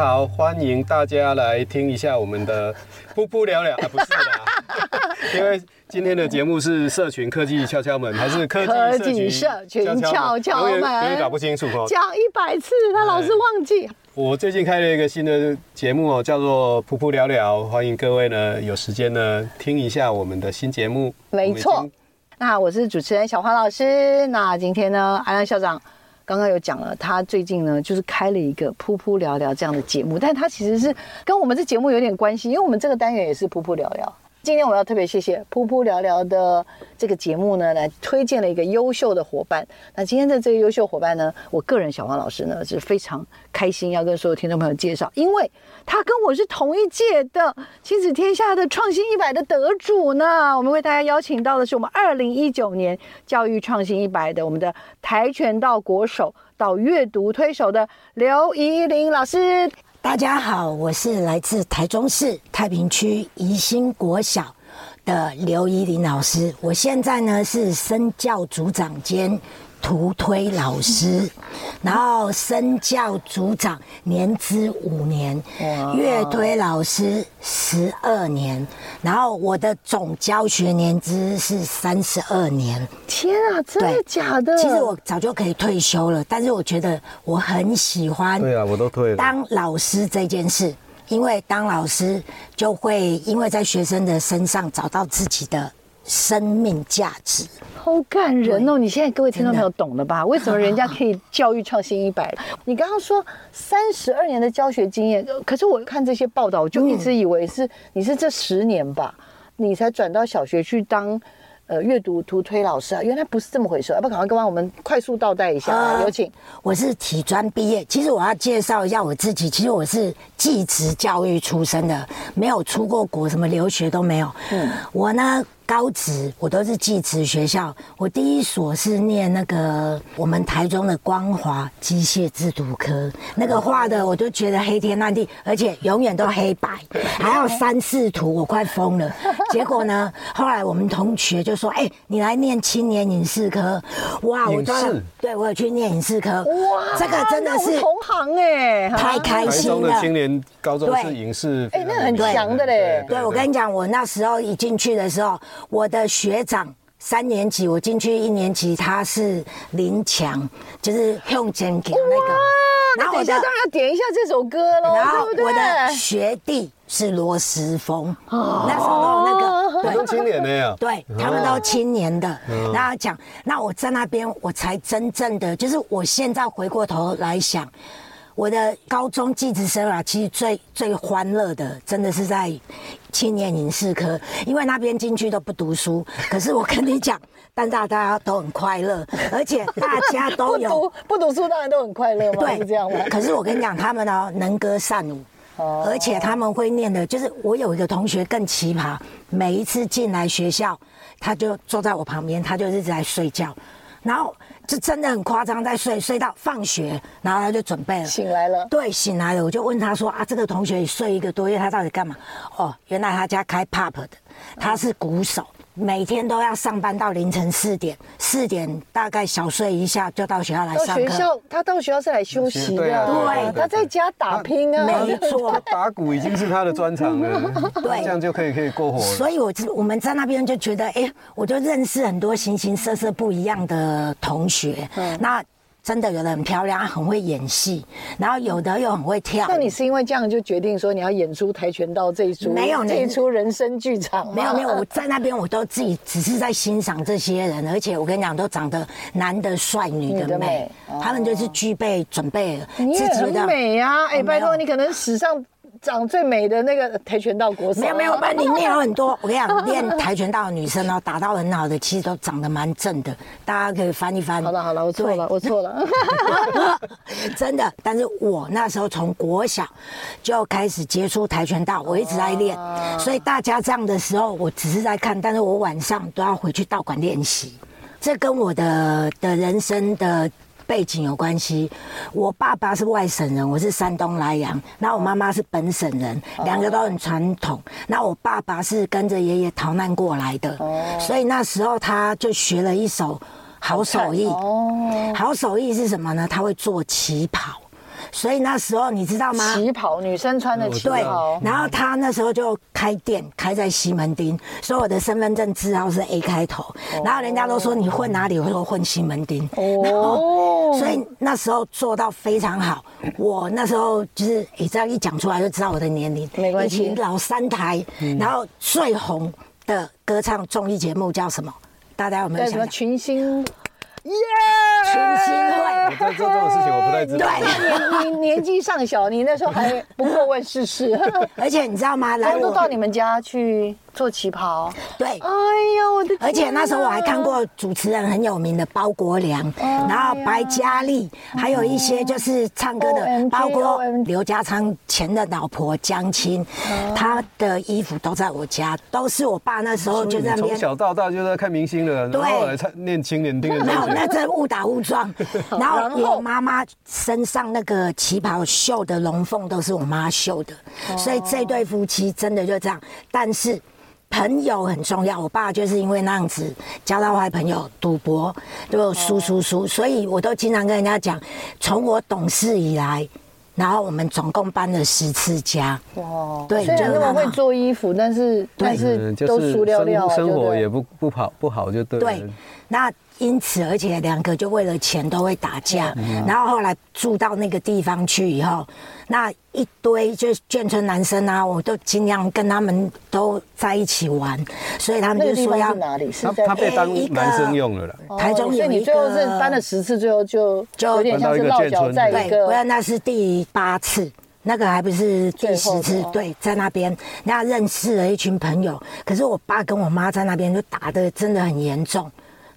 好，欢迎大家来听一下我们的噗噗聊聊啊，不是的，因为今天的节目是社群科技敲敲门，还是科技社群敲敲门？有点搞不清楚哦。讲一百次，他老是忘记。我最近开了一个新的节目哦，叫做噗噗聊聊，欢迎各位呢有时间呢听一下我们的新节目。没错，那我是主持人小黄老师。那今天呢，安安校长刚刚有讲了，他最近呢就是开了一个噗噗聊聊这样的节目，但他其实是跟我们这节目有点关系，因为我们这个单元也是噗噗聊聊。今天我要特别谢谢噗噗聊聊的这个节目呢，来推荐了一个优秀的伙伴。那今天的这个优秀伙伴呢，我个人小黄老师呢是非常开心要跟所有听众朋友介绍，因为他跟我是同一届的亲子天下的创新一百的得主呢。我们为大家邀请到的是我们二零一九年教育创新一百的我们的跆拳道国手到阅读推手的刘怡玲老师。大家好，我是来自台中市太平区宜兴国小的刘怡林老师。我现在呢是身教组长兼图推老师，然后身教组长年资五年，乐推老师十二年，然后我的总教学年资是三十二年。天啊，真的假的？其实我早就可以退休了，但是我觉得我很喜欢。对啊，我都退了。当老师这件事，因为当老师就会因为在学生的身上找到自己的。生命价值，好感人哦！你现在各位听众朋友懂了吧？为什么人家可以教育创新一百？你刚刚说三十二年的教学经验，可是我看这些报道，我就一直以为是你是这十年吧，你才转到小学去当呃阅读图推老师啊？原来不是这么回事，要不赶快跟我们快速倒带一下，有请。我是体专毕业，其实我要介绍一下我自己，其实我是技职教育出身的，没有出过国，什么留学都没有。嗯，我呢。高职我都是技职学校，我第一所是念那个我们台中的光华机械制图科，那个画的我就觉得黑天暗地，而且永远都黑白，还要三视图，我快疯了。结果呢，后来我们同学就说：“哎、欸，你来念青年影视科。”哇，我视对我有去念影视科，哇，这个真的是同行哎，太开心了。台中的青年高中是影视，哎，那很强的嘞。对，我跟你讲，我那时候一进去的时候。我的学长三年级，我进去一年级，他是林强，就是用剪给那个。然后我当然要点一下这首歌喽，然后对不对？我的学弟是罗时丰，那时候那个对青年的呀，对他们都青年的。然后讲，那我在那边，我才真正的，就是我现在回过头来想。我的高中技职生啊，其实最最欢乐的，真的是在青年影视科，因为那边进去都不读书，可是我跟你讲，但大家都很快乐，而且大家都有不读不读书，当然都很快乐嘛，对，是这样吗？可是我跟你讲，他们呢能歌善舞，而且他们会念的，就是我有一个同学更奇葩，每一次进来学校，他就坐在我旁边，他就一直在睡觉，然后。是真的很夸张，在睡睡到放学，然后他就准备了，醒来了。对，醒来了，我就问他说：“啊，这个同学睡一个多月，他到底干嘛？”哦，原来他家开 pub 的，他是鼓手。每天都要上班到凌晨四点，四点大概小睡一下就到学校来上课。到学校，他到学校是来休息的。对，他在家打拼啊。没错，他打鼓已经是他的专长了。对，这样就可以可以过活了。所以我我们在那边就觉得，哎，我就认识很多形形色色不一样的同学。嗯，那真的有的很漂亮，很会演戏，然后有的又很会跳。那你是因为这样就决定说你要演出跆拳道这一出？没有这一出人生剧场？没有没有，我在那边我都自己只是在欣赏这些人，而且我跟你讲，都长得男的帅，女的美，的美他们就是具备准备了。你也很美呀，哎，拜托你可能史上。长最美的那个跆拳道国手，没有没有，班里面有很多。我跟你讲，练跆拳道的女生哦，打到很好的，其实都长得蛮正的。大家可以翻一翻。好了好了，我错了，我错了。真的，但是我那时候从国小就开始接触跆拳道，我一直在练。所以大家这样的时候，我只是在看，但是我晚上都要回去道馆练习。这跟我的的人生的。背景有关系，我爸爸是外省人，我是山东莱阳，那我妈妈是本省人，两个都很传统。那我爸爸是跟着爷爷逃难过来的，所以那时候他就学了一手好手艺。哦好手艺是什么呢？他会做旗袍。所以那时候你知道吗？旗袍，女生穿的旗袍。对，然后他那时候就开店，开在西门町，所以我的身份证字号是 A 开头。然后人家都说你混哪里？我说混西门町。哦。所以那时候做到非常好。我那时候就是，你这样一讲出来就知道我的年龄。没关系。老三台，然后最红的歌唱综艺节目叫什么？大家有没有想？什么群星？耶！群星会，我在做这种事情，我不太知道。对，你你年纪尚小，你那时候还不过问世事。而且你知道吗？来，我都到你们家去。做旗袍，对，哎呦我的天！而且那时候我还看过主持人很有名的包国良，然后白嘉莉，还有一些就是唱歌的，包括刘家昌前的老婆江青，她的衣服都在我家，都是我爸那时候就在那边从小到大就在看明星的，然后来唱念青年丁的。没有，那这误打误撞。然后我妈妈身上那个旗袍绣的龙凤都是我妈绣的，所以这对夫妻真的就这样，但是。朋友很重要，我爸就是因为那样子交到坏朋友，赌博就输输输，所以我都经常跟人家讲，从我懂事以来，然后我们总共搬了十次家。哇，对，虽然那么会做衣服，但是但是都输掉掉，生活也不不好不好就对。对，那。因此，而且两个就为了钱都会打架，然后后来住到那个地方去以后，那一堆就是眷村男生啊，我都尽量跟他们都在一起玩，所以他们就说要哪里？是他被当男生用了啦。台中有一个，你最后是搬了十次，最后就就有点像是落脚在一个，不然那是第八次，那个还不是第十次。对，在那边，那认识了一群朋友，可是我爸跟我妈在那边就打的真的很严重。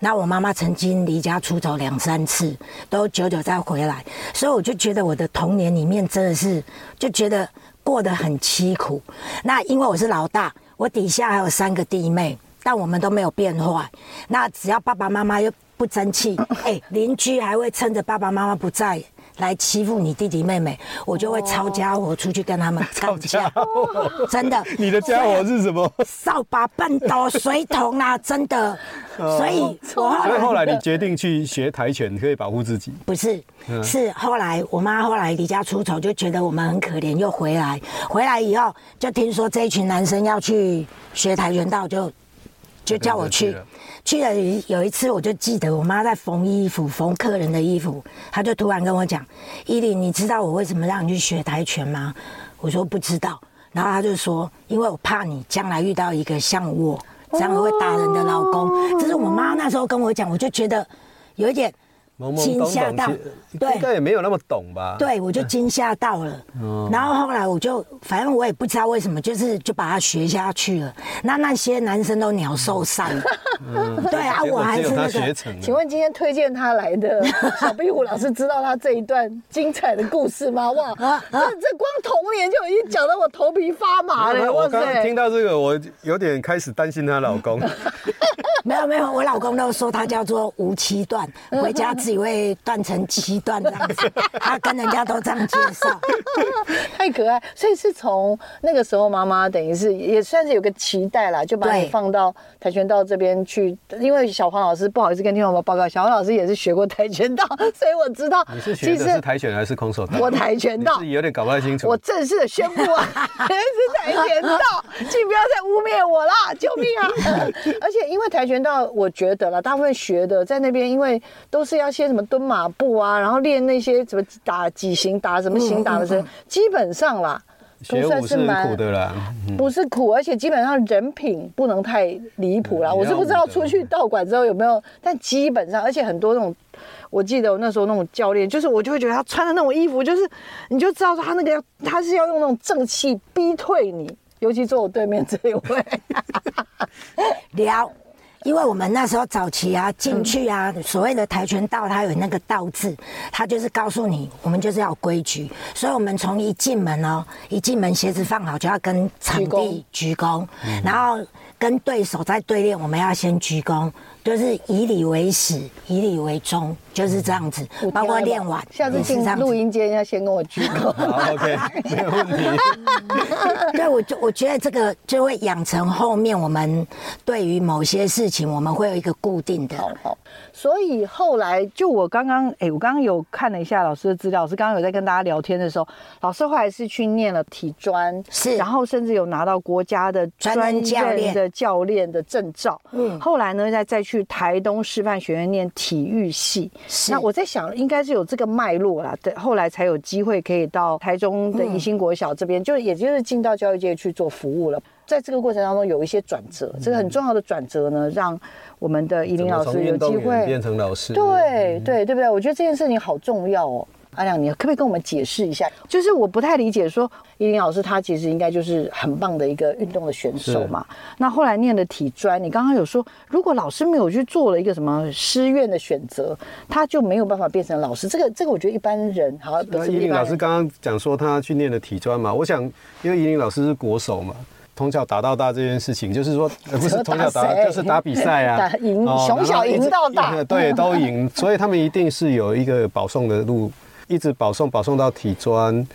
那我妈妈曾经离家出走两三次，都久久再回来，所以我就觉得我的童年里面真的是就觉得过得很凄苦。那因为我是老大，我底下还有三个弟妹，但我们都没有变坏。那只要爸爸妈妈又不争气，哎，邻居还会趁着爸爸妈妈不在。来欺负你弟弟妹妹，我就会抄家伙出去跟他们 吵架。真的，你的家伙是什么？扫把、畚斗、水桶啊！真的，所以，所以后来你决定去学跆拳，可以保护自己。不是，是后来我妈后来离家出走，就觉得我们很可怜，又回来。回来以后，就听说这一群男生要去学跆拳道，就就叫我去。去了有一次，我就记得我妈在缝衣服，缝客人的衣服，她就突然跟我讲：“伊琳，你知道我为什么让你去学跆拳吗？”我说不知道，然后她就说：“因为我怕你将来遇到一个像我这样会打人的老公。”这是我妈那时候跟我讲，我就觉得有一点。惊吓到，对，应该也没有那么懂吧？对，我就惊吓到了。然后后来我就，反正我也不知道为什么，就是就把它学下去了。那那些男生都鸟兽散了。对啊，我还是那个。请问今天推荐他来的小壁虎老师知道他这一段精彩的故事吗？哇，这这光童年就已经讲得我头皮发麻了。我刚听到这个，我有点开始担心她老公。没有没有，我老公都说他叫做无期段，回家只会断成七段这样子。他跟人家都这样介绍，太可爱。所以是从那个时候，妈妈等于是也算是有个期待啦，就把你放到跆拳道这边去。因为小黄老师不好意思跟听众们报告，小黄老师也是学过跆拳道，所以我知道 你是学的是跆拳还是空手道？我跆拳道，自己有点搞不太清楚。我正式的宣布啊，是跆拳道，请不要再污蔑我啦，救命啊！而且因为跆拳。拳道，我觉得了，大部分学的在那边，因为都是要些什么蹲马步啊，然后练那些什么打几型、打什么型、打的时候，基本上啦。学武是蛮苦的啦，不是苦，而且基本上人品不能太离谱啦。我是不知道出去道馆之后有没有，但基本上，而且很多那种，我记得我那时候那种教练，就是我就会觉得他穿的那种衣服，就是你就知道他那个要，他是要用那种正气逼退你，尤其坐我对面这一位，聊。因为我们那时候早期啊，进去啊，所谓的跆拳道，它有那个道字，它就是告诉你，我们就是要有规矩。所以，我们从一进门哦，一进门鞋子放好就要跟场地鞠躬，然后跟对手在对练，我们要先鞠躬。就是以礼为始，以礼为终，就是这样子。包括练完，下次进录音间要先跟我鞠躬。好，OK，没有问题。对，我就我觉得这个就会养成后面我们对于某些事情，我们会有一个固定的。好，好。所以后来就我刚刚，哎，我刚刚有看了一下老师的资料，老师刚刚有在跟大家聊天的时候，老师后来是去念了体专，是，然后甚至有拿到国家的专任的教练的证照。嗯，后来呢，再再去。去台东师范学院念体育系，那我在想，应该是有这个脉络啦。对，后来才有机会可以到台中的宜兴国小这边，就也就是进到教育界去做服务了。在这个过程当中，有一些转折，这个很重要的转折呢，让我们的依林老师有机会变成老师。对对对不对？我觉得这件事情好重要哦。阿亮，你可不可以跟我们解释一下？就是我不太理解，说依林老师他其实应该就是很棒的一个运动的选手嘛。那后来念的体专，你刚刚有说，如果老师没有去做了一个什么师院的选择，他就没有办法变成老师。这个这个，我觉得一般人好。那依林老师刚刚讲说他去念的体专嘛，我想因为依林老师是国手嘛，从小打到大这件事情，就是说不是从小打，就是打比赛啊，赢从小赢到大，对，都赢，所以他们一定是有一个保送的路。一直保送保送到体专，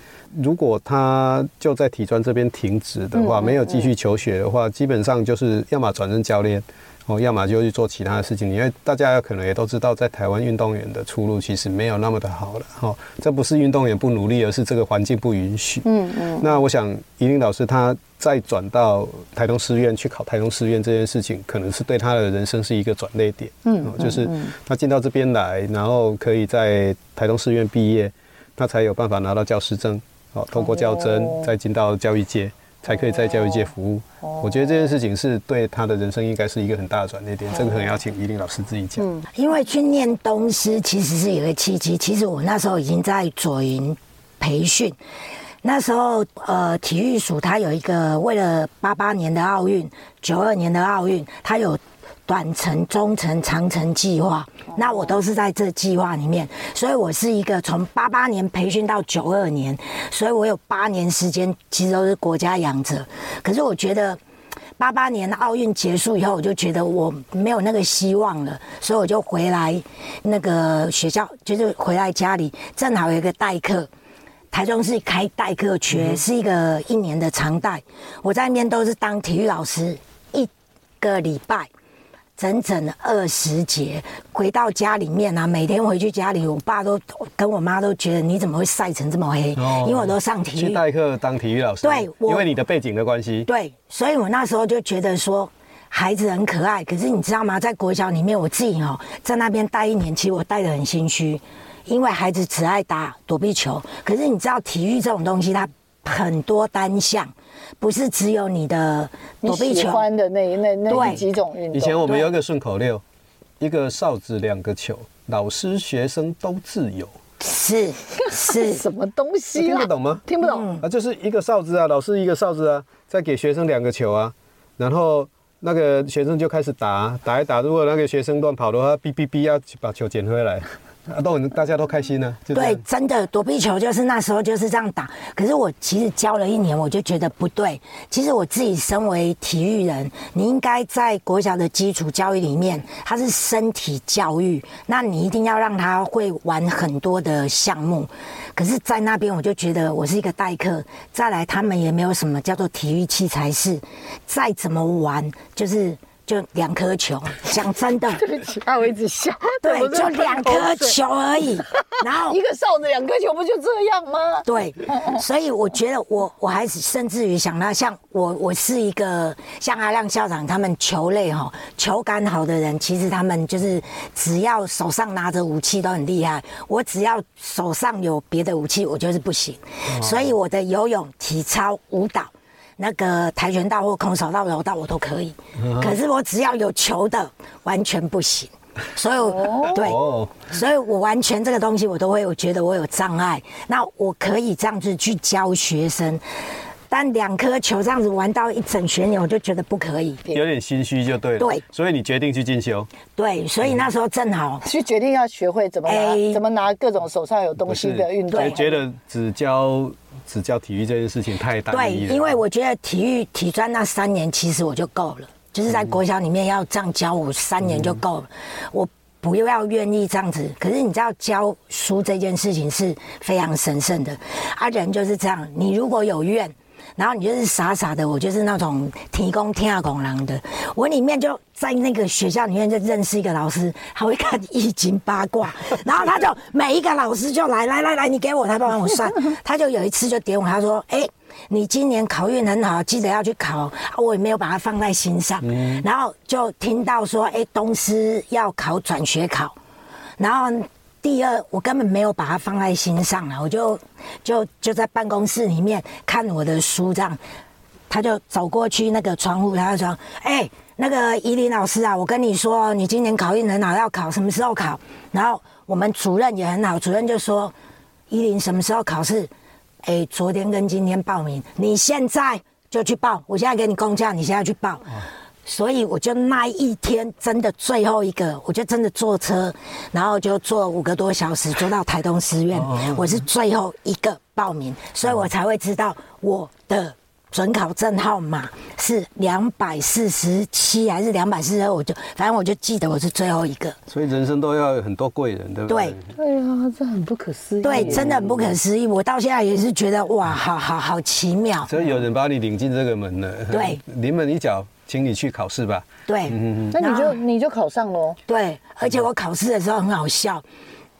如果他就在体专这边停止的话，没有继续求学的话，基本上就是要么转任教练，哦，要么就去做其他的事情。因为大家可能也都知道，在台湾运动员的出路其实没有那么的好了，哈，这不是运动员不努力，而是这个环境不允许。嗯嗯。那我想宜伶老师他再转到台东师院去考台东师院这件事情，可能是对他的人生是一个转捩点。嗯，哦就是他进到这边来，然后可以在台东师院毕业，他才有办法拿到教师证，哦，通过教甄再进到教育界，才可以在教育界服务。我觉得这件事情是对他的人生应该是一个很大的转捩点。这个可能要请依林老师自己讲。嗯，因为去念东师其实是有个契机，其实我那时候已经在左营培训。那时候，呃，体育署他有一个为了八八年的奥运、九二年的奥运，他有短程、中程、长程计划。那我都是在这计划里面，所以我是一个从八八年培训到九二年，所以我有八年时间其实都是国家养着。可是我觉得八八年奥运结束以后，我就觉得我没有那个希望了，所以我就回来那个学校，就是回来家里，正好有一个代课。台中市开代课缺，是一个一年的常代。我在那边都是当体育老师，一个礼拜整整二十节。回到家里面啊，每天回去家里，我爸都跟我妈都觉得你怎么会晒成这么黑？因为我都上体育。去代课当体育老师。对，因为你的背景的关系。对，所以我那时候就觉得说孩子很可爱。可是你知道吗？在国小里面，我自己哦，在那边待一年，其实我待得很心虚。因为孩子只爱打躲避球，可是你知道体育这种东西，它很多单项，不是只有你的躲避球。喜欢的那那那几种运动。以前我们有一个顺口溜，一个哨子两个球，老师学生都自由。是是 什么东西？听得懂吗？听不懂啊，就是一个哨子啊，老师一个哨子啊，再给学生两个球啊，然后那个学生就开始打打一打，如果那个学生乱跑的话，哔哔哔要把球捡回来。啊，都大家都开心呢。对，真的躲避球就是那时候就是这样打。可是我其实教了一年，我就觉得不对。其实我自己身为体育人，你应该在国小的基础教育里面，它是身体教育，那你一定要让他会玩很多的项目。可是，在那边我就觉得我是一个代课，再来他们也没有什么叫做体育器材室，再怎么玩就是。就两颗球。讲真的，对不起，我一直笑。对，就两颗球而已。然后 一个哨子，两颗球，不就这样吗？对，所以我觉得我我还是甚至于想到像我我是一个像阿亮校长他们球类哈球感好的人，其实他们就是只要手上拿着武器都很厉害。我只要手上有别的武器，我就是不行。所以我的游泳、体操、舞蹈。那个跆拳道或空手道、柔道我都可以，可是我只要有球的完全不行，所以我对，所以我完全这个东西我都会，我觉得我有障碍。那我可以这样子去教学生，但两颗球这样子玩到一整学年，我就觉得不可以，有点心虚就对了。对，所以你决定去进修。对，所以那时候正好去决定要学会怎么拿，怎么拿各种手上有东西的运动。我，觉得只教。只教体育这件事情太单一了。对，因为我觉得体育体专那三年其实我就够了，就是在国小里面要这样教我三年就够了。我不要愿意这样子，可是你知道教书这件事情是非常神圣的，啊，人就是这样，你如果有怨。然后你就是傻傻的，我就是那种提供天下拱狼的。我里面就在那个学校里面就认识一个老师，他会看易经八卦，然后他就每一个老师就来来来来，你给我，他帮我算。他就有一次就点我，他说：“哎，你今年考运很好，记得要去考。”我也没有把它放在心上。然后就听到说：“哎，东师要考转学考。”然后。第二，我根本没有把它放在心上了，我就就就在办公室里面看我的书，这样，他就走过去那个窗户，他就说：“哎、那个伊琳老师啊，我跟你说，你今年考运很好，要考什么时候考？”然后我们主任也很好，主任就说：“伊琳什么时候考试？哎、昨天跟今天报名，你现在就去报，我现在给你公假，你现在去报。”所以我就那一天真的最后一个，我就真的坐车，然后就坐五个多小时，坐到台东师院。我是最后一个报名，所以我才会知道我的准考证号码是两百四十七还是两百四十二，我就反正我就记得我是最后一个。所以人生都要有很多贵人，对不对？对，对啊，这很不可思议。对，真的很不可思议。我到现在也是觉得哇，好好好奇妙。所以有人把你领进这个门了。对，临门一脚。请你去考试吧。对，嗯、那你就你就考上喽。对，而且我考试的时候很好笑，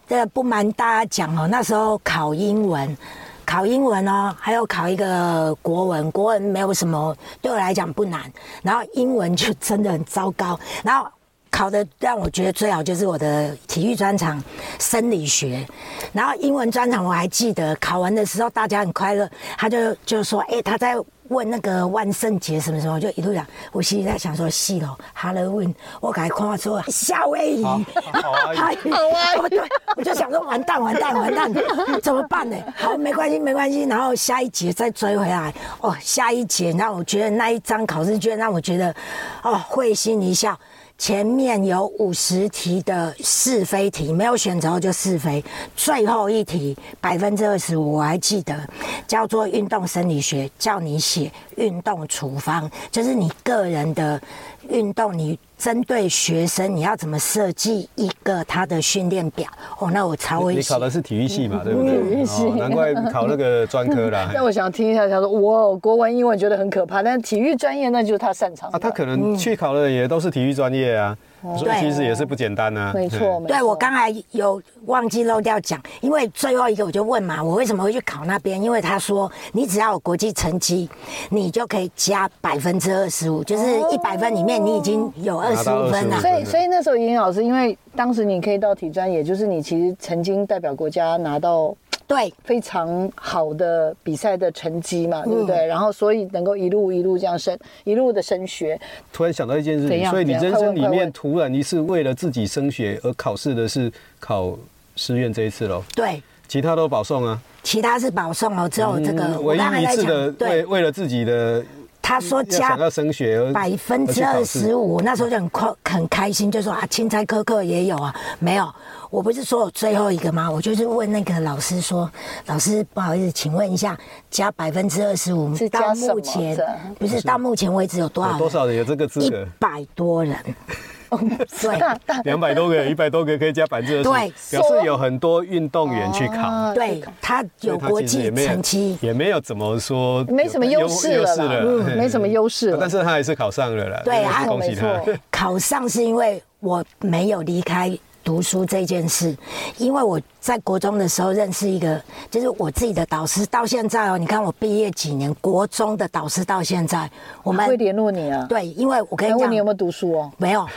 这不瞒大家讲哦，那时候考英文，考英文哦，还有考一个国文，国文没有什么，对我来讲不难，然后英文就真的很糟糕，然后。考的让我觉得最好就是我的体育专长生理学，然后英文专长我还记得考完的时候大家很快乐，他就就说哎、欸、他在问那个万圣节什么什么，就一路讲，我心里在想说是哦，Halloween，我赶快看说夏威夷，好啊，好啊，对，我就想说完蛋完蛋完蛋，怎么办呢？好没关系没关系，然后下一节再追回来哦，下一节让我觉得那一张考试卷让我觉得哦会心一笑。前面有五十题的是非题，没有选择就是非。最后一题百分之二十五，我还记得，叫做运动生理学，叫你写运动处方，就是你个人的运动你。针对学生，你要怎么设计一个他的训练表？哦，那我超危险。你考的是体育系嘛，对不对？体育系，难怪考那个专科啦。那我想听一下，他说我国文、英文觉得很可怕，但是体育专业那就是他擅长。啊，他可能去考的也都是体育专业啊。所以其实也是不简单啊，没错。对，我刚才有忘记漏掉讲，因为最后一个我就问嘛，我为什么会去考那边？因为他说你只要有国际成绩，你就可以加百分之二十五，就是一百分里面你已经有二十五分了。所以，所以那时候尹老师，因为当时你可以到体专，也就是你其实曾经代表国家拿到。对，非常好的比赛的成绩嘛，对不对？然后所以能够一路一路这样升，一路的升学。突然想到一件事情，所以你人生里面突然你是为了自己升学而考试的是考师院这一次喽？对，其他都保送啊。其他是保送哦，只有这个唯一一次的为为了自己的。他说加百分之二十五，那时候就很快很开心，就说啊，青菜科课也有啊，没有。我不是说我最后一个吗？我就是问那个老师说，老师不好意思，请问一下，加百分之二十五，到目前不是到目前为止有多少？多少人有这个资格？一百多人。对，两百多个，一百多个可以加百分之二十，对，表示有很多运动员去考，对，他有国际成绩，也没有怎么说，没什么优势了，嗯没什么优势，但是他还是考上了啦，对，恭喜他，考上是因为我没有离开。读书这件事，因为我在国中的时候认识一个，就是我自己的导师，到现在哦，你看我毕业几年，国中的导师到现在，我们会联络你啊？对，因为我跟你讲，问你有没有读书哦？没有，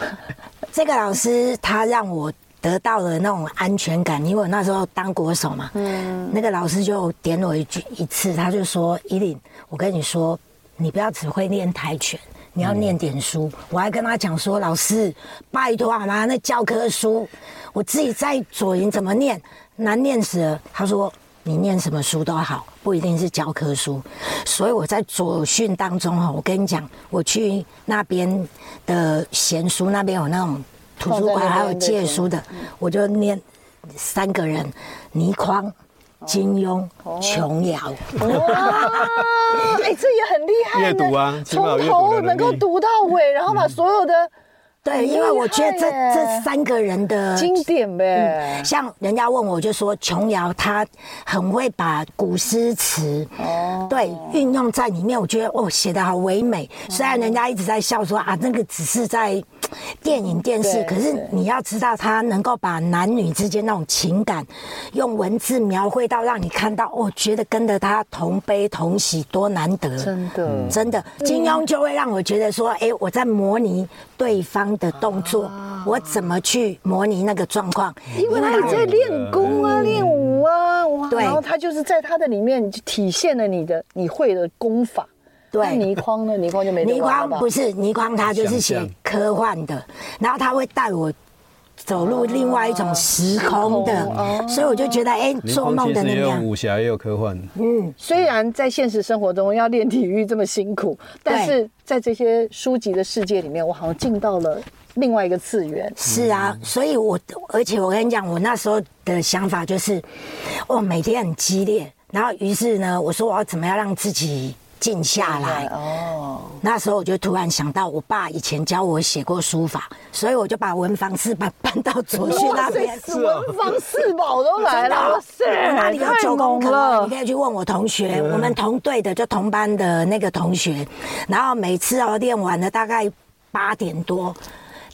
这个老师他让我得到了那种安全感，因为我那时候当国手嘛，嗯，那个老师就点我一句一次，他就说：“伊琳，我跟你说，你不要只会练跆拳。”你要念点书，嗯、我还跟他讲说：“老师，拜托好吗？那教科书，我自己在左营怎么念，难念死了。”他说：“你念什么书都好，不一定是教科书。”所以我在左训当中哈，我跟你讲，我去那边的闲书那边有那种图书馆，还有借书的，我就念三个人，倪匡。金庸、琼瑶，哇，哎，这也很厉害。阅读啊，从头能够读到尾，然后把所有的。对，因为我觉得这这三个人的经典呗，像人家问我就说琼瑶她很会把古诗词哦，对，运用在里面，我觉得哦写的好唯美。虽然人家一直在笑说啊，那个只是在电影电视，可是你要知道他能够把男女之间那种情感用文字描绘到让你看到，哦，觉得跟着他同悲同喜多难得，真的真的。金庸就会让我觉得说，哎，我在模拟对方。的动作，啊、我怎么去模拟那个状况？因为他在练功啊，练、嗯、武啊，哇！对，然后他就是在他的里面体现了你的你会的功法。对，倪匡呢？倪匡就没倪匡不是倪匡，他就是写科幻的，然后他会带我。走入另外一种时空的，啊、所以我就觉得，哎、欸，做梦的能量。也有武侠，也有科幻。嗯，虽然在现实生活中要练体育这么辛苦，但是在这些书籍的世界里面，我好像进到了另外一个次元。是啊，所以我而且我跟你讲，我那时候的想法就是，我每天很激烈，然后于是呢，我说我要怎么样让自己。静下来哦，那时候我就突然想到，我爸以前教我写过书法，所以我就把文房四宝搬到左训那边。文房四宝都来了，是哪里有九宫格？你可以去问我同学，我们同队的就同班的那个同学，然后每次哦练完了大概八点多，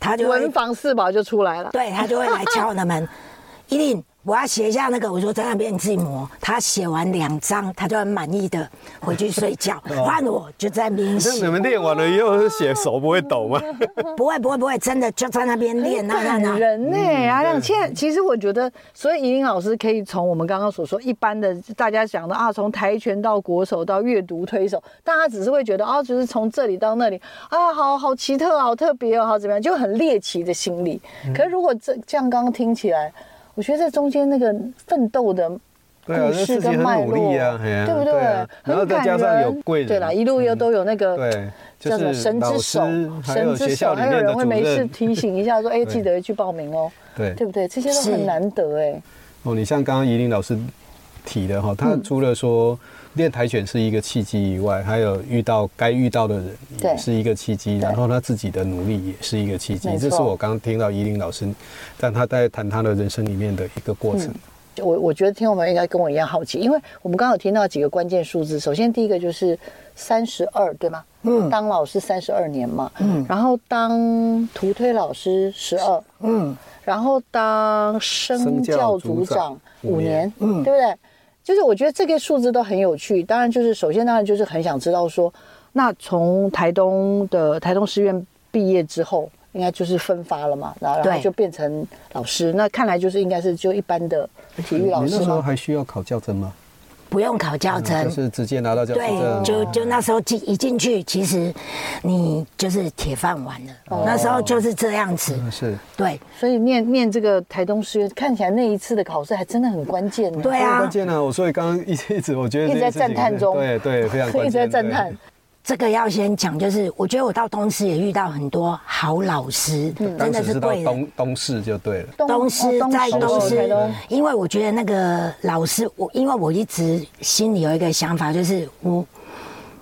他就文房四宝就出来了，对，他就会来敲我的门，一定。我要写一下那个，我说在那边你自己磨。他写完两张，他就很满意的回去睡觉。换我就在那边写。你们练完了以后写手不会抖吗？不会不会不会，真的就在那边练。那感人呢啊！现在其实我觉得，所以宜玲老师可以从我们刚刚所说一般的大家讲的啊，从跆拳道国手到阅读推手，大家只是会觉得啊，就是从这里到那里啊，好好奇特，好特别哦，好怎么样，就很猎奇的心理。可是如果这这样刚刚听起来。我觉得这中间那个奋斗的故事跟脉络啊，对不对？然后再加上有贵人，对啦，一路又都有那个叫做神之手，神之手，还有人会没事提醒一下说，哎，记得去报名哦，对，对不对？这些都很难得哎。哦，你像刚刚怡林老师提的哈，他除了说。练跆拳是一个契机以外，还有遇到该遇到的人也是一个契机，然后他自己的努力也是一个契机。这是我刚刚听到依林老师，但他在谈他的人生里面的一个过程。我我觉得听众们应该跟我一样好奇，因为我们刚刚有听到几个关键数字。首先第一个就是三十二，对吗？嗯，当老师三十二年嘛，嗯，然后当图推老师十二，嗯，然后当生教组长五年，嗯，对不对？就是我觉得这个数字都很有趣，当然就是首先当然就是很想知道说，那从台东的台东师院毕业之后，应该就是分发了嘛，然后然后就变成老师，那看来就是应该是就一般的体育老师。你那时候还需要考教甄吗？不用考教程，就是直接拿到教。对，就就那时候进一进去，其实你就是铁饭碗了。哦、那时候就是这样子。是。对，所以念念这个台东师院，看起来那一次的考试还真的很关键呢。对啊，关键呢。我所以刚刚一直一直我觉得一直在赞叹中。对对，非常。一直在赞叹。这个要先讲，就是我觉得我到东师也遇到很多好老师，嗯、真的是对的。东东师就对了。东师在东师，因为我觉得那个老师，我因为我一直心里有一个想法，就是我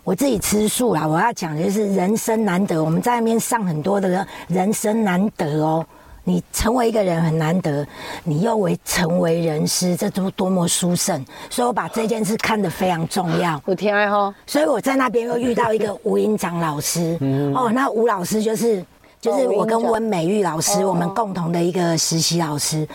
我自己吃素啦，我要讲的就是人生难得，我们在那边上很多的人生难得哦。你成为一个人很难得，你又为成为人师，这都多么殊胜。所以我把这件事看得非常重要。我天爱哈，所以我在那边又遇到一个吴英长老师。哦，那吴老师就是。就是我跟温美玉老师，我们共同的一个实习老师，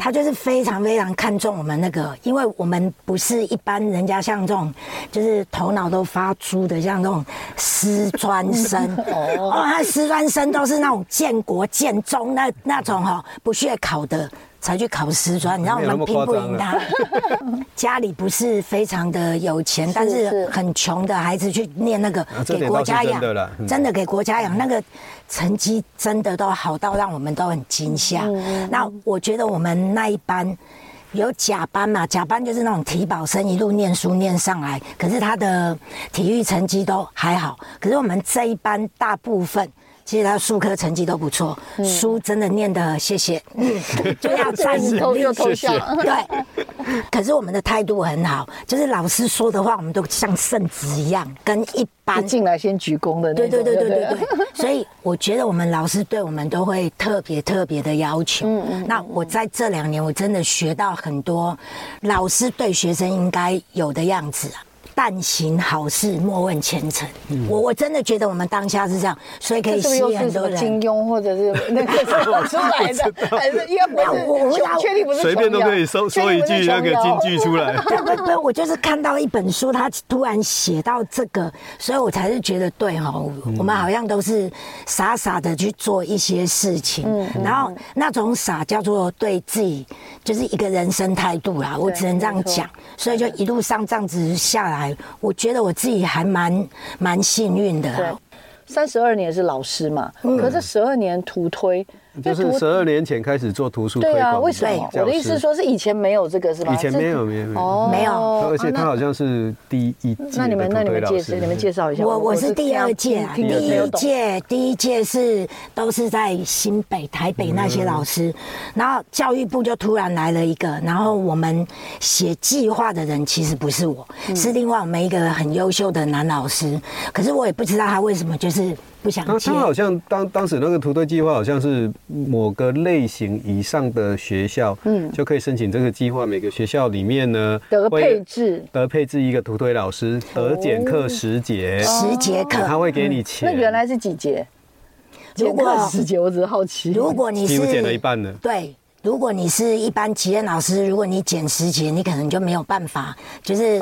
他就是非常非常看重我们那个，因为我们不是一般人家像这种，就是头脑都发猪的，像这种师专生。哦，他师专生都是那种建国建中那那种哈不屑考的。才去考师专，你知道我们拼不赢他。家里不是非常的有钱，但是很穷的孩子去念那个，给国家养，真的给国家养，那个成绩真的都好到让我们都很惊吓。那我觉得我们那一班有甲班嘛，甲班就是那种体保生，一路念书念上来，可是他的体育成绩都还好。可是我们这一班大部分。其实他数科成绩都不错，书真的念的谢谢，就要再努力学习。对，可是我们的态度很好，就是老师说的话，我们都像圣旨一样，跟一般进来先鞠躬的。对对对对对对。所以我觉得我们老师对我们都会特别特别的要求。嗯嗯。那我在这两年，我真的学到很多老师对学生应该有的样子啊。但行好事，莫问前程。嗯、我我真的觉得我们当下是这样，所以可以吸引很多人。金庸或者是 那个什么出来的，还是因为不是？我我确定不是。随便都可以说说一句那个金句出来。对不不，我就是看到一本书，他突然写到这个，所以我才是觉得对哈。我们好像都是傻傻的去做一些事情，嗯、然后那种傻叫做对自己就是一个人生态度啦。我只能这样讲，所以就一路上这样子下来。我觉得我自己还蛮蛮幸运的。对，三十二年是老师嘛，嗯、可是十二年图推。就是十二年前开始做图书推广。对啊，为什么？我的意思说是以前没有这个是吧？以前没有没有没有没有，而且他好像是第一届。那你们那你们介绍你们介绍一下。我我是第二届，第一届第一届是都是在新北、台北那些老师，然后教育部就突然来了一个，然后我们写计划的人其实不是我，是另外我们一个很优秀的男老师，可是我也不知道他为什么就是。不想他他好像当当时那个图推计划好像是某个类型以上的学校，嗯，就可以申请这个计划。每个学校里面呢，得配置得配置一个图推老师，得减课十节，十节课，他会给你钱。那原来是几节？减课十节，我只是好奇。如果你是减了一半呢？对。如果你是一般级任老师，如果你减十节，你可能就没有办法，就是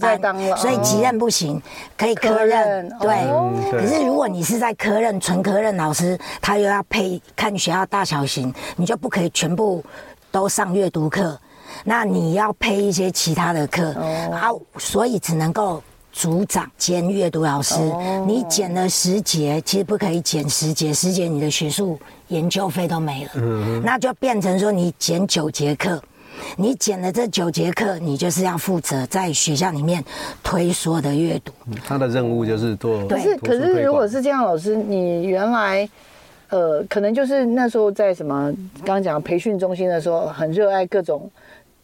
代班，所以级任不行，可以科任。对，可是如果你是在科任，纯科任老师，他又要配看学校大小型，你就不可以全部都上阅读课，那你要配一些其他的课，啊，所以只能够。组长兼阅读老师，你减了十节，其实不可以减十节，十节你的学术研究费都没了，那就变成说你减九节课，你减了这九节课，你就是要负责在学校里面推所有的阅读。他的任务就是做。可是可是如果是这样，老师，你原来呃，可能就是那时候在什么刚刚讲培训中心的时候，很热爱各种。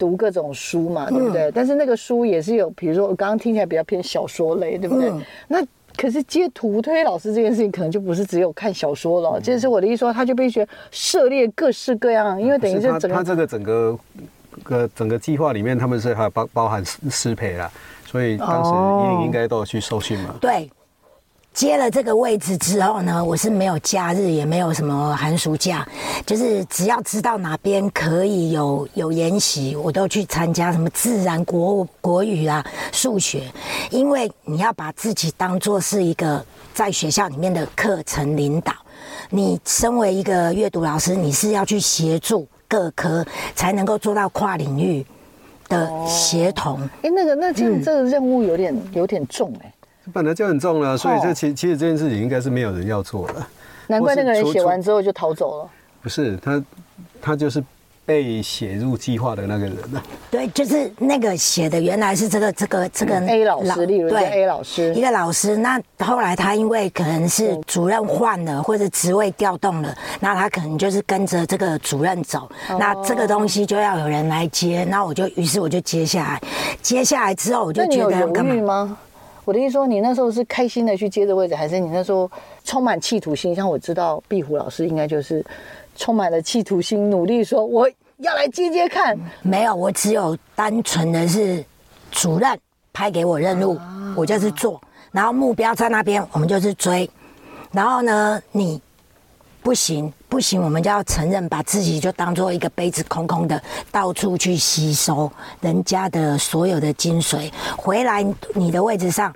读各种书嘛，对不对？嗯、但是那个书也是有，比如说我刚刚听起来比较偏小说类，对不对？嗯、那可是接图推老师这件事情，可能就不是只有看小说了。就、嗯、是我的意思说，他就必须涉猎各式各样，因为等于是整个他这个整个个整个计划里面，他们是还包包含师培啦，所以当时一定应该都有去受训嘛。对。接了这个位置之后呢，我是没有假日，也没有什么寒暑假，就是只要知道哪边可以有有研习，我都去参加什么自然国国语啊、数学，因为你要把自己当做是一个在学校里面的课程领导，你身为一个阅读老师，你是要去协助各科，才能够做到跨领域的协同。哎、哦，那个那这个这个任务有点、嗯、有点重哎。本来就很重了，所以这其其实这件事情应该是没有人要做的。难怪那个人写完之后就逃走了。不是他，他就是被写入计划的那个人了。对，就是那个写的，原来是这个这个这个 A 老师，例如对 A 老师，一个老师。那后来他因为可能是主任换了，或者职位调动了，那他可能就是跟着这个主任走。那这个东西就要有人来接，那我就于是我就接下来，接下来之后我就觉得干嘛？我的意思说，你那时候是开心的去接这位置，还是你那时候充满企图心？像我知道壁虎老师应该就是充满了企图心，努力说我要来接接看。没有，我只有单纯的是主任派给我任务，啊、我就是做，然后目标在那边，我们就是追。然后呢，你不行不行，我们就要承认，把自己就当做一个杯子，空空的，到处去吸收人家的所有的精髓，回来你的位置上，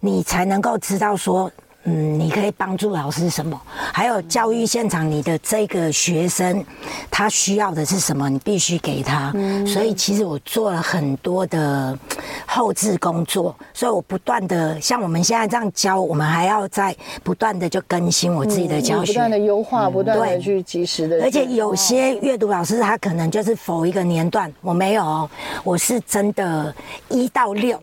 你才能够知道说。嗯，你可以帮助老师什么？还有教育现场，你的这个学生他需要的是什么？你必须给他。嗯，所以其实我做了很多的后置工作，所以我不断的像我们现在这样教，我们还要在不断的就更新我自己的教学，不断的优化，不断的去及时的。而且有些阅读老师他可能就是否一个年段，我没有，我是真的一到六，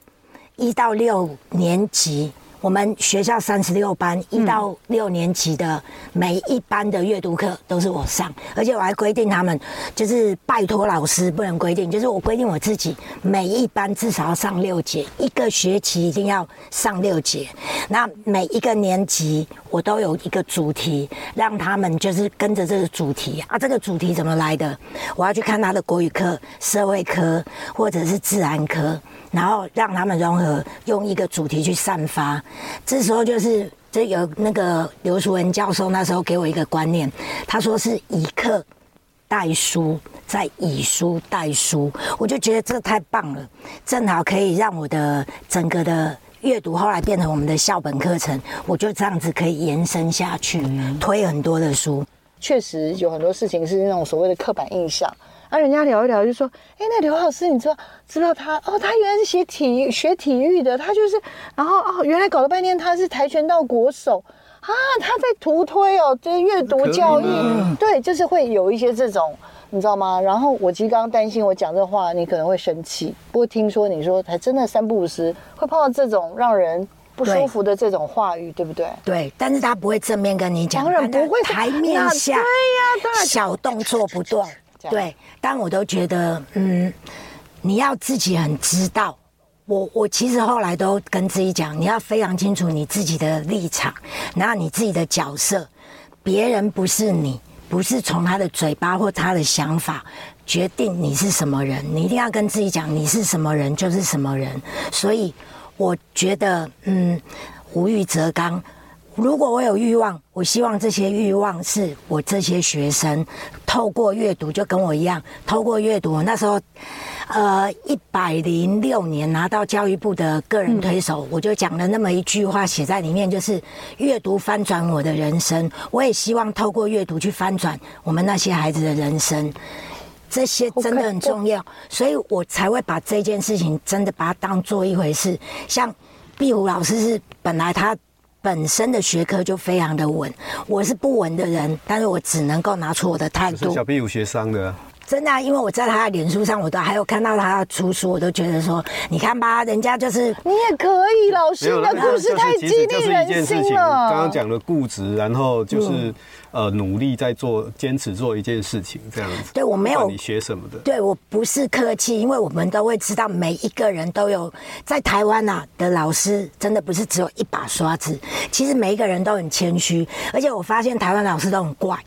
一到六年级。我们学校三十六班，一到六年级的每一班的阅读课都是我上，而且我还规定他们，就是拜托老师不能规定，就是我规定我自己每一班至少要上六节，一个学期一定要上六节。那每一个年级我都有一个主题，让他们就是跟着这个主题啊。这个主题怎么来的？我要去看他的国语课、社会科或者是自然科。然后让他们融合，用一个主题去散发。这时候就是这有那个刘淑文教授那时候给我一个观念，他说是以课代书，再以书代书。我就觉得这太棒了，正好可以让我的整个的阅读后来变成我们的校本课程。我就这样子可以延伸下去，推很多的书。确实有很多事情是那种所谓的刻板印象。那、啊、人家聊一聊，就说：“哎，那刘老师，你知道知道他哦？他原来是学体育学体育的，他就是，然后哦，原来搞了半天他是跆拳道国手啊！他在图推哦，这阅读教育，对，就是会有一些这种，你知道吗？然后我其实刚刚担心我讲这话你可能会生气，不过听说你说还真的三不五时会碰到这种让人不舒服的这种话语，对，不对？对，但是他不会正面跟你讲，当然不会，台面下，对呀，小动作不断。”对，但我都觉得，嗯，你要自己很知道。我我其实后来都跟自己讲，你要非常清楚你自己的立场，然后你自己的角色，别人不是你，不是从他的嘴巴或他的想法决定你是什么人，你一定要跟自己讲，你是什么人就是什么人。所以我觉得，嗯，无欲则刚。如果我有欲望，我希望这些欲望是我这些学生透过阅读，就跟我一样，透过阅读。那时候，呃，一百零六年拿到教育部的个人推手，我就讲了那么一句话，写在里面，就是阅读翻转我的人生。我也希望透过阅读去翻转我们那些孩子的人生，这些真的很重要，所以我才会把这件事情真的把它当做一回事。像壁虎老师是本来他。本身的学科就非常的稳，我是不稳的人，但是我只能够拿出我的态度。小 B 有学商的。真的、啊，因为我在他的脸书上，我都还有看到他出书，我都觉得说，你看吧，人家就是你也可以，老师的故事太激励人心了。刚刚讲的固执，然后就是、嗯、呃努力在做，坚持做一件事情这样子。对我没有你学什么的，对我不是客气，因为我们都会知道，每一个人都有在台湾呐的老师，真的不是只有一把刷子，其实每一个人都很谦虚，而且我发现台湾老师都很怪。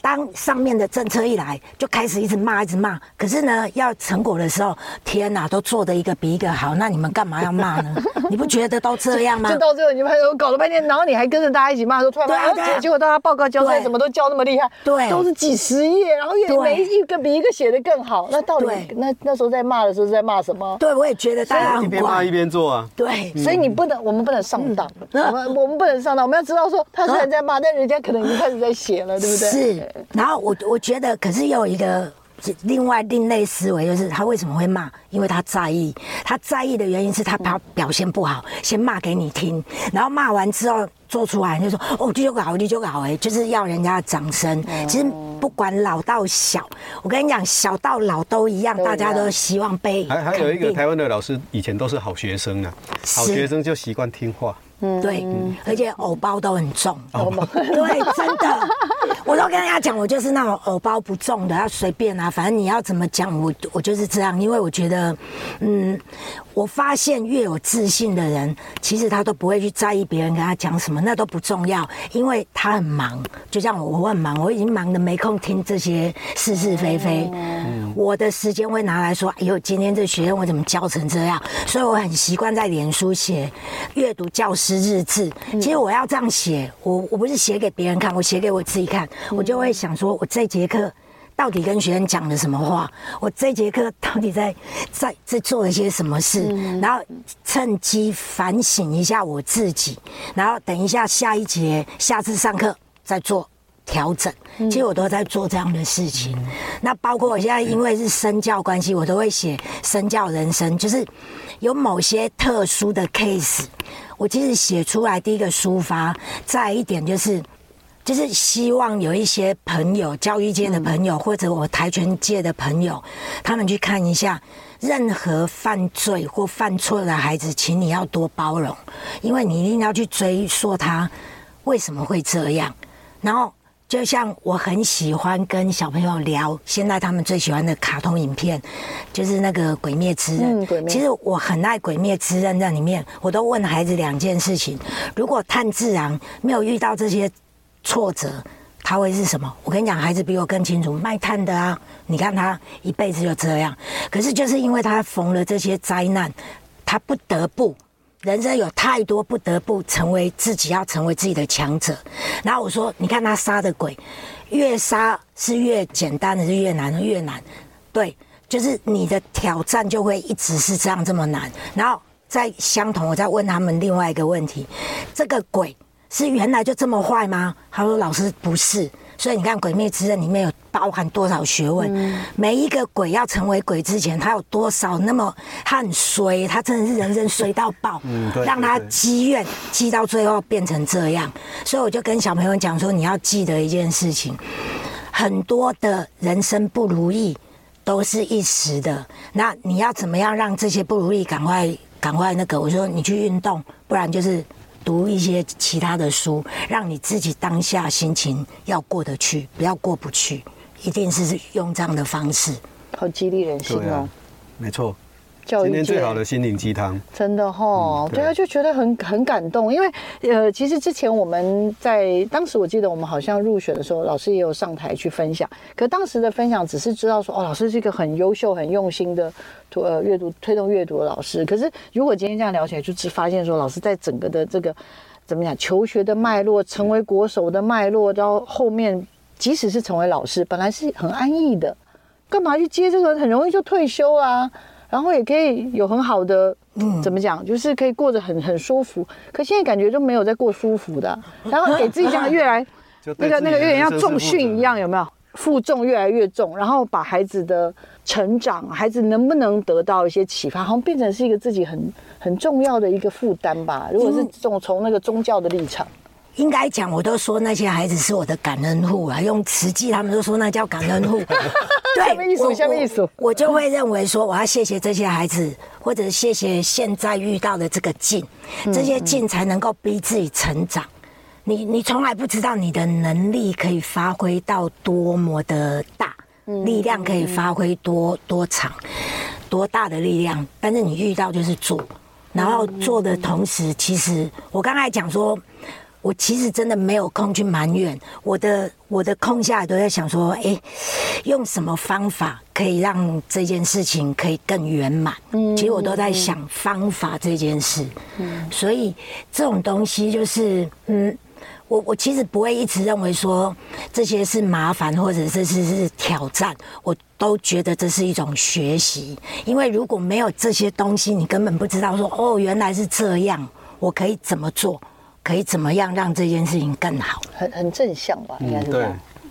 当上面的政策一来，就开始一直骂，一直骂。可是呢，要成果的时候，天哪，都做的一个比一个好。那你们干嘛要骂呢？你不觉得都这样吗？就到最后，你们搞了半天，然后你还跟着大家一起骂，说突然骂，对啊，结果大家报告交出来，怎么都交那么厉害？对，都是几十页，然后也没一个比一个写的更好。那到底那那时候在骂的时候是在骂什么？对，我也觉得大家很一边骂一边做啊。对，所以你不能，我们不能上当。我们我们不能上当，我们要知道说他虽然在骂，但人家可能已经开始在写了，对不对？是。然后我我觉得，可是又有一个另外另类思维，就是他为什么会骂？因为他在意，他在意的原因是他怕表现不好，先骂给你听，然后骂完之后做出来就说哦，你就搞，你就搞，哎，就是要人家的掌声。其实不管老到小，我跟你讲，小到老都一样，大家都希望被。还还有一个台湾的老师以前都是好学生啊，好学生就习惯听话。嗯，对，而且藕包都很重，对，真的，我都跟人家讲，我就是那种藕包不重的，要随便啊，反正你要怎么讲，我我就是这样，因为我觉得，嗯。我发现越有自信的人，其实他都不会去在意别人跟他讲什么，那都不重要，因为他很忙。就像我，我很忙，我已经忙得没空听这些是是非非。嗯、我的时间会拿来说，哎呦，今天这学生我怎么教成这样？所以我很习惯在脸书写阅读教师日志。其实我要这样写，我我不是写给别人看，我写给我自己看，我就会想说，我这节课。到底跟学生讲了什么话？我这节课到底在在在做了些什么事？嗯、然后趁机反省一下我自己，然后等一下下一节下次上课再做调整。其实我都在做这样的事情。嗯、那包括我现在因为是身教关系，我都会写身教人生，就是有某些特殊的 case，我其实写出来第一个抒发，再一点就是。就是希望有一些朋友，教育界的朋友，或者我跆拳界的朋友，他们去看一下，任何犯罪或犯错的孩子，请你要多包容，因为你一定要去追溯他为什么会这样。然后，就像我很喜欢跟小朋友聊，现在他们最喜欢的卡通影片，就是那个《鬼灭之刃》。其实我很爱《鬼灭之刃》在里面，我都问孩子两件事情：如果炭治郎没有遇到这些。挫折，他会是什么？我跟你讲，孩子比我更清楚。卖炭的啊，你看他一辈子就这样。可是就是因为他逢了这些灾难，他不得不，人生有太多不得不成为自己，要成为自己的强者。然后我说，你看他杀的鬼，越杀是越简单的，是越难越难。对，就是你的挑战就会一直是这样这么难。然后再相同，我再问他们另外一个问题：这个鬼。是原来就这么坏吗？他说：“老师不是，所以你看《鬼灭之刃》里面有包含多少学问？嗯、每一个鬼要成为鬼之前，他有多少那么他很衰，他真的是人生衰到爆，嗯、让他积怨积到最后变成这样。所以我就跟小朋友讲说，你要记得一件事情，很多的人生不如意都是一时的。那你要怎么样让这些不如意赶快赶快那个？我说你去运动，不然就是。”读一些其他的书，让你自己当下心情要过得去，不要过不去，一定是用这样的方式，好激励人心哦。啊、没错。今天最好的心灵鸡汤，真的哈、哦，嗯、对啊，就觉得很很感动。因为呃，其实之前我们在当时，我记得我们好像入学的时候，老师也有上台去分享。可当时的分享只是知道说，哦，老师是一个很优秀、很用心的呃阅读推动阅读的老师。可是如果今天这样聊起来，就只发现说，老师在整个的这个怎么讲求学的脉络、成为国手的脉络，到后面即使是成为老师，本来是很安逸的，干嘛去接这个？很容易就退休啊。然后也可以有很好的，嗯，怎么讲，就是可以过得很很舒服。可现在感觉就没有在过舒服的，然后给自己讲的越来，那个那个有点像重训一样，有没有？负重越来越重，然后把孩子的成长，孩子能不能得到一些启发，好像变成是一个自己很很重要的一个负担吧。如果是这种从那个宗教的立场。应该讲，我都说那些孩子是我的感恩户啊。用慈济，他们都说那叫感恩户。对，下面意思。我就会认为说，我要谢谢这些孩子，或者谢谢现在遇到的这个境，这些境才能够逼自己成长。你你从来不知道你的能力可以发挥到多么的大，力量可以发挥多多长，多大的力量。但是你遇到就是做，然后做的同时，其实我刚才讲说。我其实真的没有空去埋怨，我的我的空下来都在想说，哎，用什么方法可以让这件事情可以更圆满？嗯，其实我都在想方法这件事。嗯，所以这种东西就是，嗯，我我其实不会一直认为说这些是麻烦或者这是是挑战，我都觉得这是一种学习。因为如果没有这些东西，你根本不知道说，哦，原来是这样，我可以怎么做。可以怎么样让这件事情更好？很很正向吧，应该是这样。对，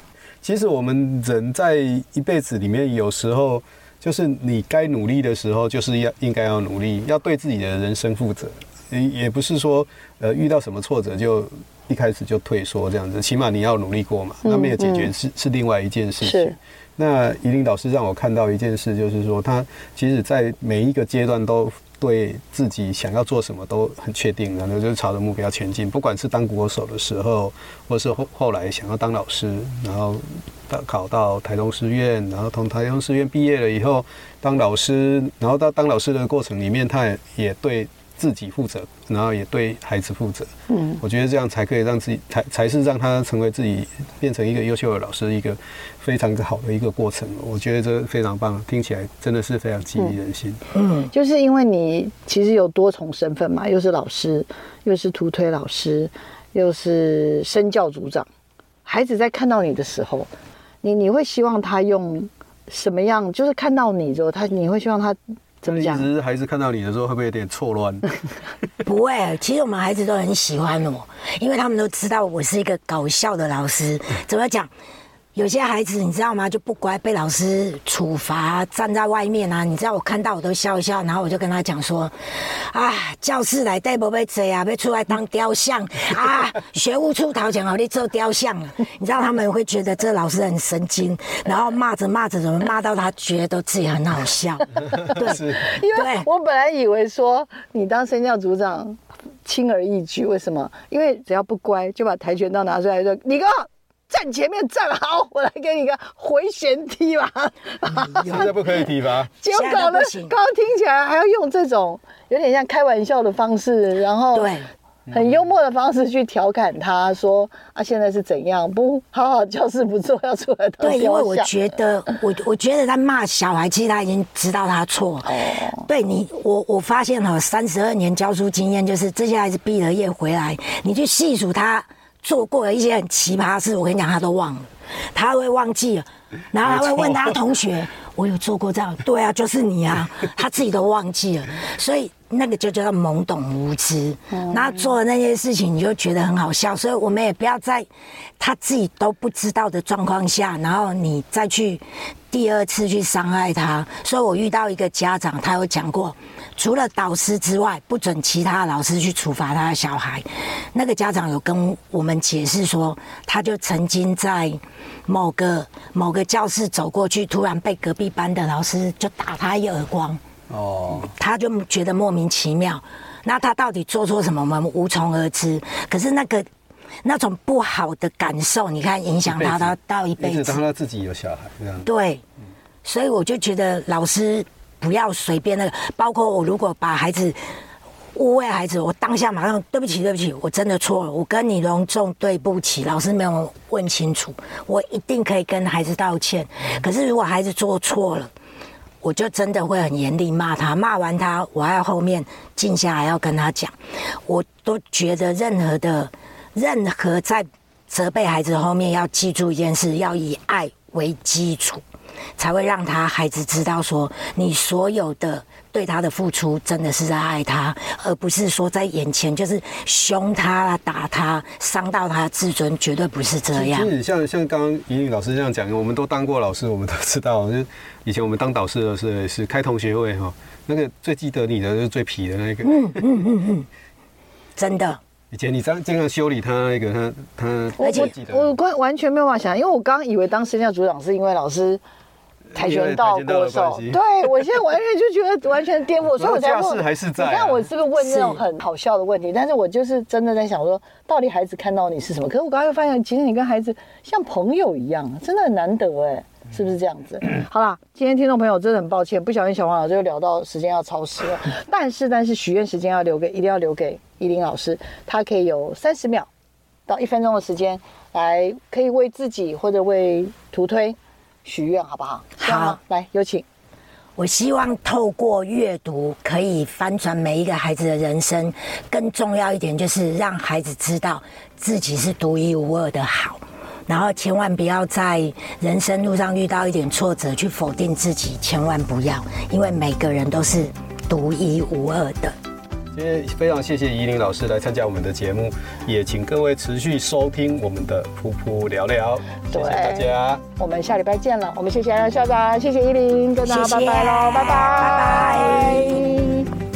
其实我们人在一辈子里面，有时候就是你该努力的时候，就是要应该要努力，要对自己的人生负责。也也不是说呃遇到什么挫折就一开始就退缩这样子，起码你要努力过嘛。那没有解决是是另外一件事情。那宜玲老师让我看到一件事，就是说他其实在每一个阶段都对自己想要做什么都很确定，然后就朝着目标前进。不管是当国手的时候，或是后后来想要当老师，然后到考到台中师院，然后从台中师院毕业了以后当老师，然后到当老师的过程里面，他也也对。自己负责，然后也对孩子负责。嗯，我觉得这样才可以让自己，才才是让他成为自己，变成一个优秀的老师，一个非常好的一个过程。我觉得这非常棒，听起来真的是非常激励人心。嗯，就是因为你其实有多重身份嘛，又是老师，又是图推老师，又是身教组长。孩子在看到你的时候，你你会希望他用什么样？就是看到你之后，他你会希望他。怎么讲？其实孩子看到你的时候，会不会有点错乱？不会，其实我们孩子都很喜欢我，因为他们都知道我是一个搞笑的老师。怎么讲？有些孩子你知道吗？就不乖，被老师处罚，站在外面啊。你知道我看到我都笑一笑，然后我就跟他讲说：啊，教室来带不被贼啊，被出来当雕像啊！学务处掏钱好你做雕像了。你知道他们会觉得这老师很神经，然后骂着骂着，怎么骂到他觉得自己很好笑？对，因为我本来以为说你当身教组长轻而易举，为什么？因为只要不乖，就把跆拳道拿出来说你哥。站前面站好，我来给你个回旋踢吧。现在不可以踢吧？结果搞得刚刚听起来还要用这种有点像开玩笑的方式，然后对很幽默的方式去调侃他说啊，现在是怎样？不好好教室不做，要出来当。对，因为我觉得我我觉得他骂小孩，其实他已经知道他错。哦，对你，我我发现了三十二年教书经验，就是这些孩子毕了业回来，你去细数他。做过的一些很奇葩的事，我跟你讲，他都忘了，他会忘记了，然后他会问他同学：“我有做过这样？”对啊，就是你啊，他自己都忘记了，所以那个就叫做懵懂无知。然后做的那些事情，你就觉得很好笑，所以我们也不要在他自己都不知道的状况下，然后你再去第二次去伤害他。所以我遇到一个家长，他有讲过。除了导师之外，不准其他老师去处罚他的小孩。那个家长有跟我们解释说，他就曾经在某个某个教室走过去，突然被隔壁班的老师就打他一耳光。哦，他就觉得莫名其妙。那他到底做错什么，我们无从而知。可是那个那种不好的感受，你看影响他到到一辈子。当他自己有小孩这样。对，所以我就觉得老师。不要随便那个，包括我如果把孩子误会孩子，我当下马上对不起对不起，我真的错了，我跟你隆重对不起，老师没有问清楚，我一定可以跟孩子道歉。可是如果孩子做错了，我就真的会很严厉骂他，骂完他，我还要后面静下来要跟他讲，我都觉得任何的任何在责备孩子后面要记住一件事，要以爱为基础。才会让他孩子知道说，你所有的对他的付出真的是在爱他，而不是说在眼前就是凶他、打他、伤到他的自尊，绝对不是这样。其实像像刚刚莹莹老师这样讲，我们都当过老师，我们都知道，就以前我们当导师的时候是开同学会哈，那个最记得你的就是最皮的那个，嗯嗯嗯嗯，真的。以前你这样经常修理他那个他他，而且我完完全没有办法想，因为我刚刚以为当身教组长是因为老师。跆拳道国手，对，我现在完全就觉得完全颠覆，所以我才问，还是在啊、你看我是不是问那种很好笑的问题？但是我就是真的在想说，到底孩子看到你是什么？可是我刚刚又发现，其实你跟孩子像朋友一样，真的很难得哎，是不是这样子？好啦，今天听众朋友真的很抱歉，不小心小黄老师又聊到时间要超时了，但是但是许愿时间要留给，一定要留给依林老师，他可以有三十秒到一分钟的时间来，可以为自己或者为图推。许愿好不好？好，来有请。我希望透过阅读可以翻转每一个孩子的人生，更重要一点就是让孩子知道自己是独一无二的好，然后千万不要在人生路上遇到一点挫折去否定自己，千万不要，因为每个人都是独一无二的。今天非常谢谢宜林老师来参加我们的节目，也请各位持续收听我们的噗噗聊聊。谢谢大家，我们下礼拜见了。我们谢谢安校长，谢谢宜玲，跟大家拜拜喽，拜拜。拜拜。